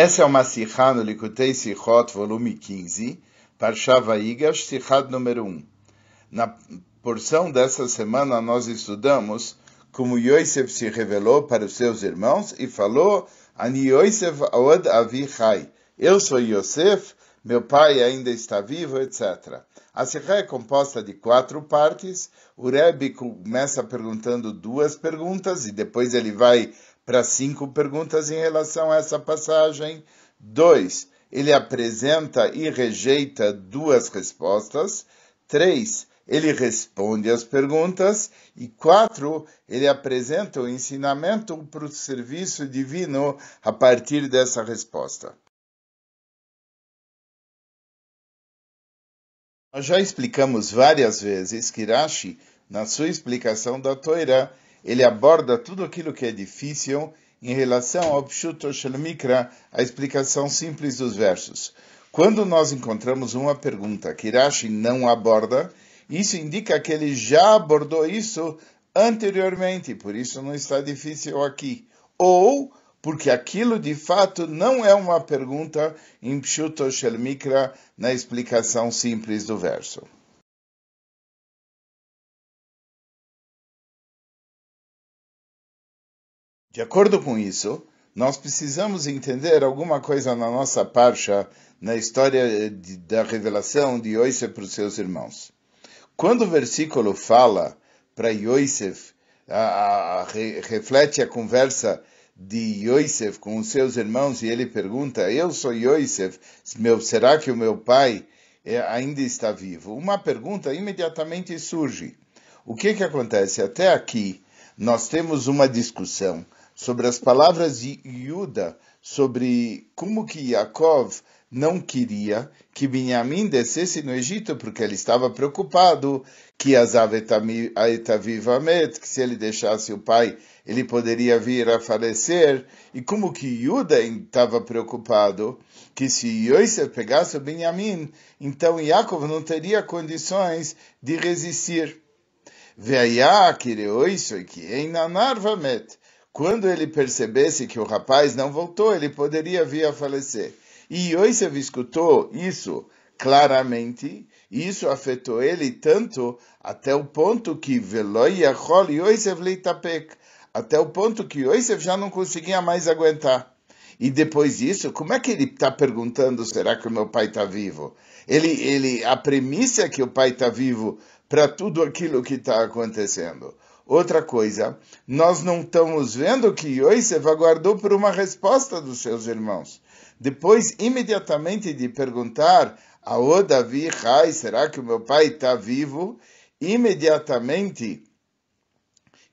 Essa é uma Sihá no Likutei Sihot, volume 15, Parsha Vaigash, Sihad número 1. Na porção dessa semana nós estudamos como Yosef se revelou para os seus irmãos e falou, Ani Yosef Aod Avi Chai. Eu sou Yosef, meu pai ainda está vivo, etc. A Sihá é composta de quatro partes. O Rebbe começa perguntando duas perguntas e depois ele vai para cinco perguntas em relação a essa passagem. Dois, ele apresenta e rejeita duas respostas. Três, ele responde as perguntas. E quatro, ele apresenta o ensinamento para o serviço divino a partir dessa resposta. Nós já explicamos várias vezes que Rashi, na sua explicação da Torá, ele aborda tudo aquilo que é difícil em relação ao Pshuto Shel Mikra, a explicação simples dos versos. Quando nós encontramos uma pergunta que Rashi não aborda, isso indica que ele já abordou isso anteriormente, por isso não está difícil aqui. Ou porque aquilo de fato não é uma pergunta em Pshuto Shel Mikra, na explicação simples do verso. De acordo com isso, nós precisamos entender alguma coisa na nossa parcha, na história de, da revelação de Yosef para os seus irmãos. Quando o versículo fala para Yosef, a, a, a, reflete a conversa de Yosef com os seus irmãos e ele pergunta: Eu sou Yosef, meu, será que o meu pai é, ainda está vivo? Uma pergunta imediatamente surge. O que, que acontece? Até aqui, nós temos uma discussão sobre as palavras de Yuda, sobre como que Yaakov não queria que Benjamim descesse no Egito, porque ele estava preocupado que Azav Etavivamet, que se ele deixasse o pai, ele poderia vir a falecer. E como que Yuda estava preocupado que se Yosef pegasse o Benjamim, então Yaakov não teria condições de resistir. Veia que que em Nanarvamet quando ele percebesse que o rapaz não voltou, ele poderia vir a falecer. E Yosef escutou isso claramente, e isso afetou ele tanto até o ponto que Yosef leitapek, até o ponto que Yosef já não conseguia mais aguentar. E depois disso, como é que ele está perguntando, será que o meu pai está vivo? Ele, ele, a premissa é que o pai está vivo para tudo aquilo que está acontecendo. Outra coisa, nós não estamos vendo que Yosef aguardou por uma resposta dos seus irmãos. Depois, imediatamente de perguntar a Davi Rai, será que o meu pai está vivo? Imediatamente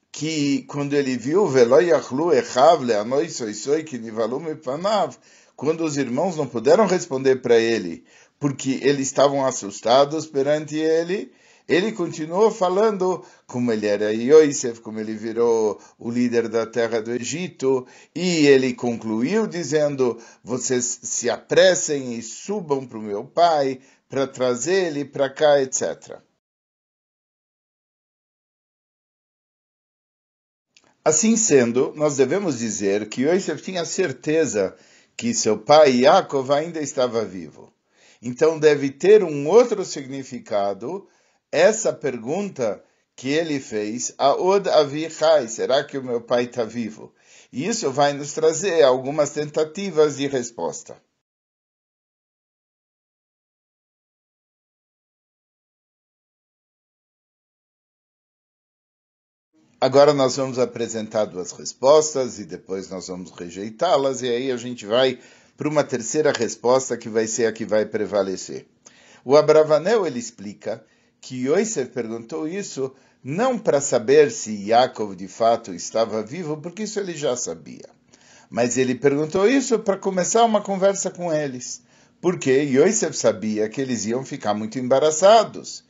que quando ele viu quando os irmãos não puderam responder para ele, porque eles estavam assustados perante ele, ele continuou falando como ele era Yosef, como ele virou o líder da terra do Egito, e ele concluiu dizendo: Vocês se apressem e subam para o meu pai para trazer ele para cá, etc. Assim sendo, nós devemos dizer que Yosef tinha certeza que seu pai Yaakov ainda estava vivo. Então deve ter um outro significado essa pergunta que ele fez, Aod Avichai, será que o meu pai está vivo? E isso vai nos trazer algumas tentativas de resposta. Agora nós vamos apresentar duas respostas e depois nós vamos rejeitá-las, e aí a gente vai para uma terceira resposta que vai ser a que vai prevalecer. O Abravanel ele explica que Yosef perguntou isso não para saber se Yaakov de fato estava vivo, porque isso ele já sabia. Mas ele perguntou isso para começar uma conversa com eles. Porque Yosef sabia que eles iam ficar muito embaraçados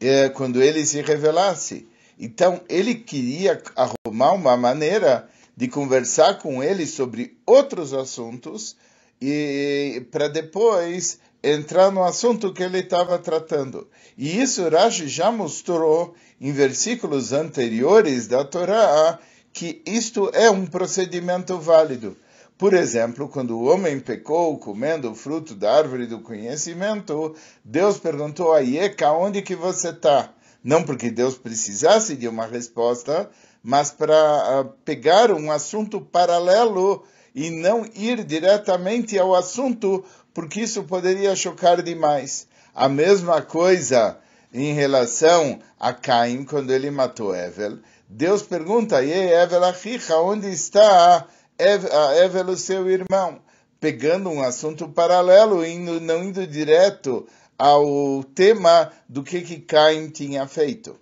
eh, quando ele se revelasse. Então ele queria arrumar uma maneira de conversar com eles sobre outros assuntos e para depois entrar no assunto que ele estava tratando. E isso Rashi já mostrou em versículos anteriores da Torá que isto é um procedimento válido. Por exemplo, quando o homem pecou comendo o fruto da árvore do conhecimento, Deus perguntou a Ieca, onde que você está? Não porque Deus precisasse de uma resposta, mas para uh, pegar um assunto paralelo e não ir diretamente ao assunto, porque isso poderia chocar demais. A mesma coisa em relação a Caim, quando ele matou Evel. Deus pergunta, e Evel Achicha, onde está Evel, o seu irmão? Pegando um assunto paralelo, indo, não indo direto ao tema do que, que Caim tinha feito.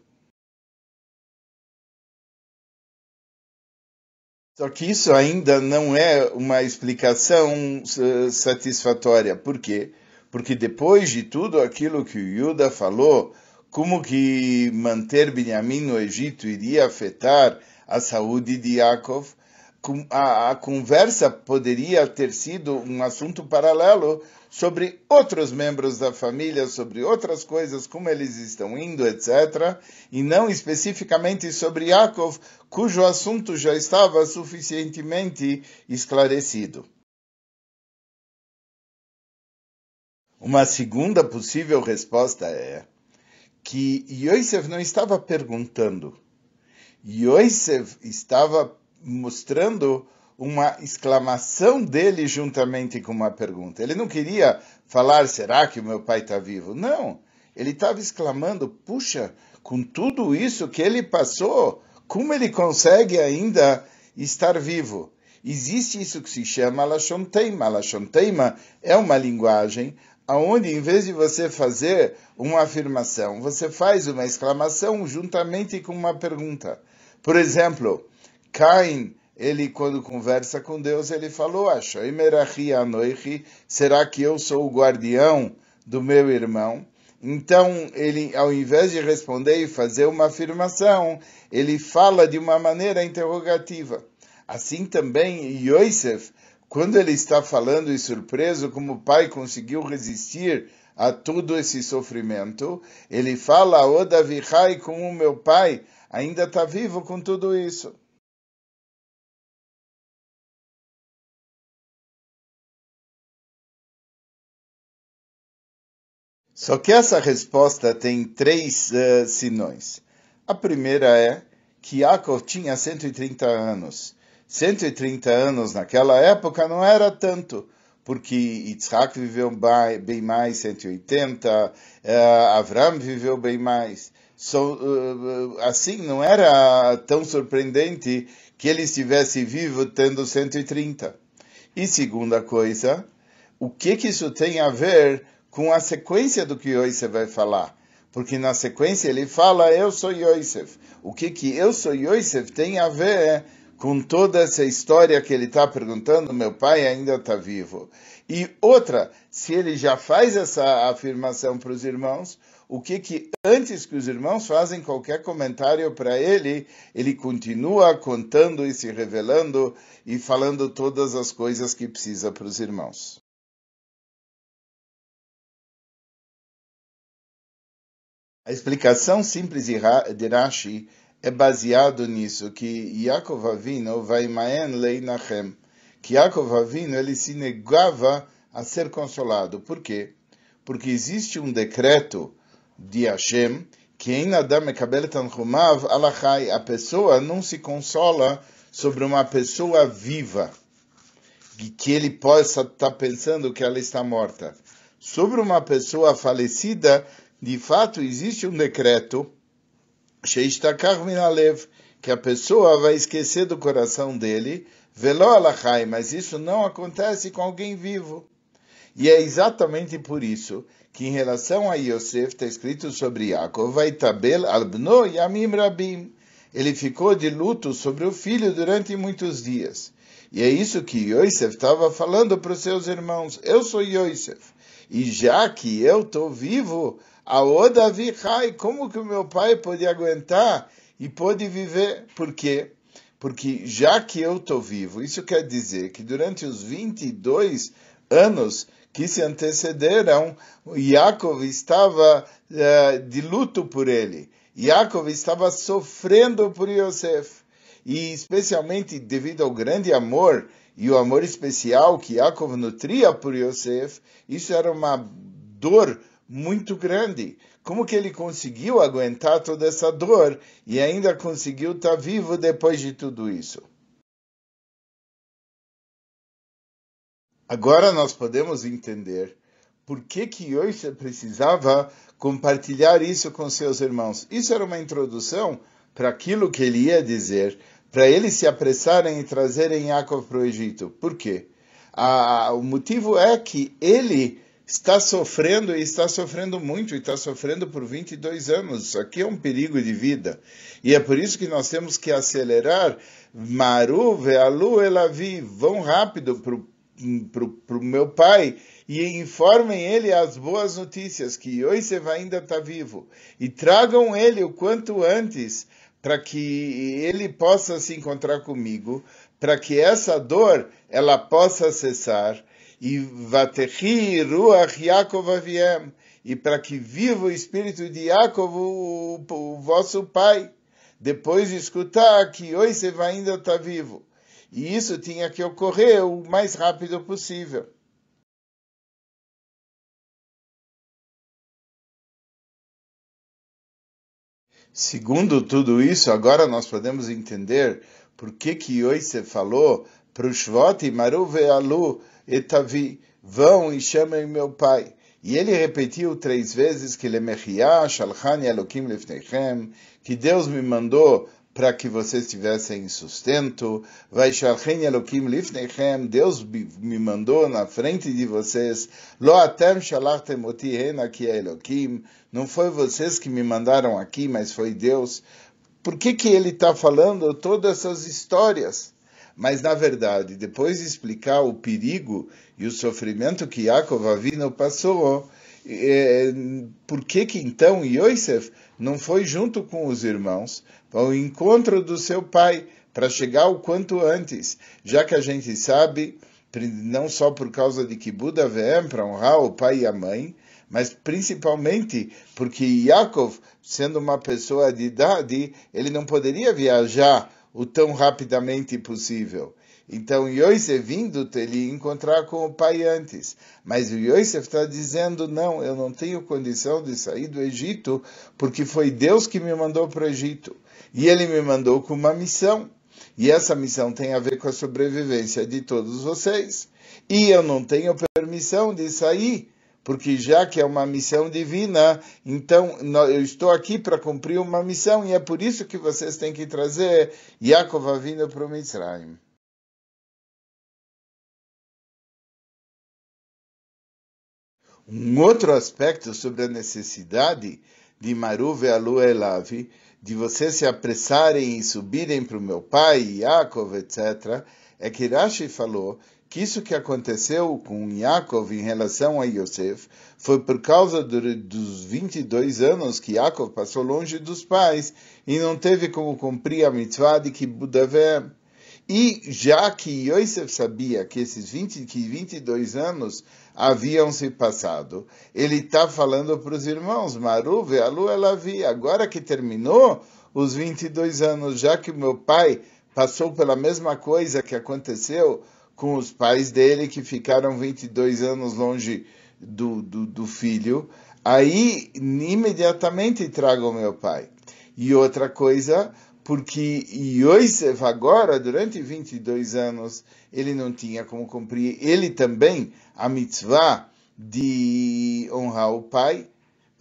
Só que isso ainda não é uma explicação satisfatória. Por quê? Porque depois de tudo aquilo que o Yuda falou, como que manter Benjamim no Egito iria afetar a saúde de Yaakov, a, a conversa poderia ter sido um assunto paralelo sobre outros membros da família, sobre outras coisas, como eles estão indo, etc., e não especificamente sobre Yaakov, cujo assunto já estava suficientemente esclarecido. Uma segunda possível resposta é que Yosef não estava perguntando. Yosef estava mostrando uma exclamação dele juntamente com uma pergunta. Ele não queria falar, será que o meu pai está vivo? Não. Ele estava exclamando, puxa, com tudo isso que ele passou, como ele consegue ainda estar vivo? Existe isso que se chama Lashon Teima. É uma linguagem onde, em vez de você fazer uma afirmação, você faz uma exclamação juntamente com uma pergunta. Por exemplo, Caim, ele quando conversa com Deus, ele falou, será que eu sou o guardião do meu irmão? Então, ele, ao invés de responder e fazer uma afirmação, ele fala de uma maneira interrogativa. Assim também, Yosef, quando ele está falando e surpreso como o pai conseguiu resistir a todo esse sofrimento, ele fala, O Davihai, como o meu pai ainda está vivo com tudo isso. Só que essa resposta tem três uh, sinões. A primeira é que Yaakov tinha 130 anos. 130 anos naquela época não era tanto, porque Yitzhak viveu bem mais, 180, uh, Avram viveu bem mais. So, uh, assim, não era tão surpreendente que ele estivesse vivo tendo 130. E segunda coisa, o que, que isso tem a ver com a sequência do que Yosef vai falar. Porque na sequência ele fala, eu sou Yosef. O que que eu sou Yosef tem a ver com toda essa história que ele está perguntando, meu pai ainda está vivo. E outra, se ele já faz essa afirmação para os irmãos, o que que antes que os irmãos fazem qualquer comentário para ele, ele continua contando e se revelando e falando todas as coisas que precisa para os irmãos. A explicação simples de Rashi é baseado nisso, que Yaakov Avino vai maen leinachem, que Yaakov Avino ele se negava a ser consolado. Por quê? Porque existe um decreto de Hashem que em Adam Tanchumav alachai, a pessoa não se consola sobre uma pessoa viva, que ele possa estar pensando que ela está morta. Sobre uma pessoa falecida, de fato existe um decreto que a pessoa vai esquecer do coração dele, velo alachai, mas isso não acontece com alguém vivo. E é exatamente por isso que em relação a Yosef está escrito sobre Yaakov, vai tabel albno yamim rabim. Ele ficou de luto sobre o filho durante muitos dias. E é isso que Yosef estava falando para os seus irmãos. Eu sou Yosef. E já que eu estou vivo, a Odavi Hai, como que o meu pai pode aguentar e pode viver? Por quê? Porque já que eu estou vivo, isso quer dizer que durante os 22 anos que se antecederam, Yaakov estava uh, de luto por ele. Yaakov estava sofrendo por Yosef. E especialmente devido ao grande amor e o amor especial que Yaakov nutria por Yosef, isso era uma dor muito grande. Como que ele conseguiu aguentar toda essa dor e ainda conseguiu estar vivo depois de tudo isso? Agora nós podemos entender por que que Yosef precisava compartilhar isso com seus irmãos. Isso era uma introdução para aquilo que ele ia dizer, para eles se apressarem e trazerem Yaakov para o Egito. Por quê? Ah, o motivo é que ele está sofrendo e está sofrendo muito, e está sofrendo por 22 anos. Isso aqui é um perigo de vida. E é por isso que nós temos que acelerar. Maru, Vealu, Elavi, vão rápido para o meu pai e informem ele as boas notícias, que Yosef ainda está vivo. E tragam ele o quanto antes, para que ele possa se encontrar comigo, para que essa dor ela possa cessar e Vatechi Ruach Yaakov Aviem, e para que viva o espírito de Yaakov, o, o vosso pai, depois de escutar que Yosef ainda está vivo. E isso tinha que ocorrer o mais rápido possível. Segundo tudo isso, agora nós podemos entender por que que Yosef falou para o Shvot e Maru Ve'alu etavi, vão e chamem meu pai. E ele repetiu três vezes que Lemechia, Shalchan Elokim Lefnechem, que Deus me mandou para que vocês tivessem sustento. Vai Shalchan Elokim Lifnechem, Deus me mandou na frente de vocês. Lo atem shalachtem oti. Não foi vocês que me mandaram aqui, mas foi Deus. Por que que ele está falando todas essas histórias? Mas, na verdade, depois de explicar o perigo e o sofrimento que Yaakov Avino passou, é, por que que então Yosef não foi junto com os irmãos ao encontro do seu pai para chegar o quanto antes, já que a gente sabe, não só por causa de que Buda vem para honrar o pai e a mãe, mas principalmente porque Yaakov, sendo uma pessoa de idade, ele não poderia viajar o tão rapidamente possível. Então Yosef vindo, ele encontrar com o pai antes. Mas o Yosef está dizendo, não, eu não tenho condição de sair do Egito, porque foi Deus que me mandou para o Egito. E ele me mandou com uma missão. E essa missão tem a ver com a sobrevivência de todos vocês. E eu não tenho permissão de sair porque já que é uma missão divina, então eu estou aqui para cumprir uma missão e é por isso que vocês têm que trazer Yaakov vindo para o Mitzrayim. Um outro aspecto sobre a necessidade de Maru Ve'alu Elavi, de vocês se apressarem e subirem para o meu pai, Yaakov, etc., é que Rashi falou que isso que aconteceu com Yaakov em relação a Yosef foi por causa do, dos 22 anos que Yaakov passou longe dos pais e não teve como cumprir a mitzvah de Kibbutz E já que Yosef sabia que esses 20, que 22 anos haviam se passado, ele está falando para os irmãos, Maru, Vealu, Elavi, agora que terminou os 22 anos, já que meu pai passou pela mesma coisa que aconteceu com os pais dele, que ficaram 22 anos longe do, do, do filho, aí imediatamente trago meu pai. E outra coisa, porque Yosef agora, durante 22 anos, ele não tinha como cumprir, ele também, a mitzvah de honrar o pai,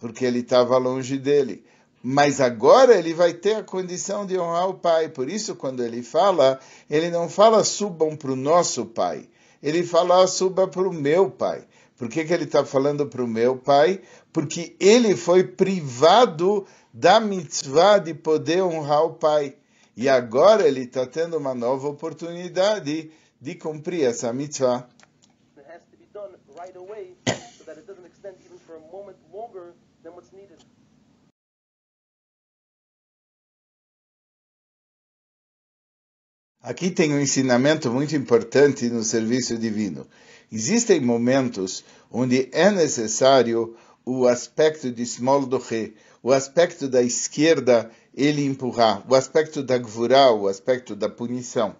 porque ele estava longe dele mas agora ele vai ter a condição de honrar o pai. Por isso, quando ele fala, ele não fala subam para o nosso pai, ele fala suba para o meu pai. Por que, que ele está falando para o meu pai? Porque ele foi privado da mitzvah de poder honrar o pai. E agora ele está tendo uma nova oportunidade de cumprir essa mitzvah. Right away, so that it doesn't extend even for a moment longer than what's needed. Aqui tem um ensinamento muito importante no serviço divino. Existem momentos onde é necessário o aspecto de small doche, o aspecto da esquerda, ele empurrar, o aspecto da gvurá, o aspecto da punição.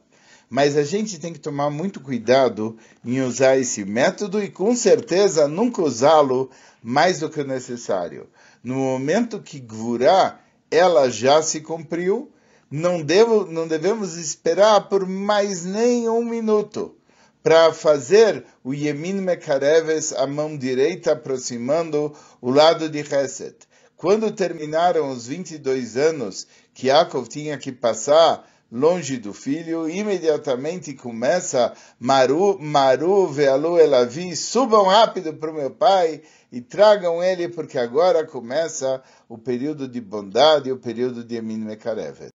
Mas a gente tem que tomar muito cuidado em usar esse método e com certeza nunca usá-lo mais do que necessário. No momento que Gvurá, ela já se cumpriu, não, devo, não devemos esperar por mais nem um minuto para fazer o Yemin Mekareves, a mão direita aproximando o lado de Chesed. Quando terminaram os 22 anos que Yaakov tinha que passar longe do filho, imediatamente começa Maru, Maru, Vealu, Elavi, subam rápido para o meu pai e tragam ele, porque agora começa o período de bondade, o período de Emin Mekarevet.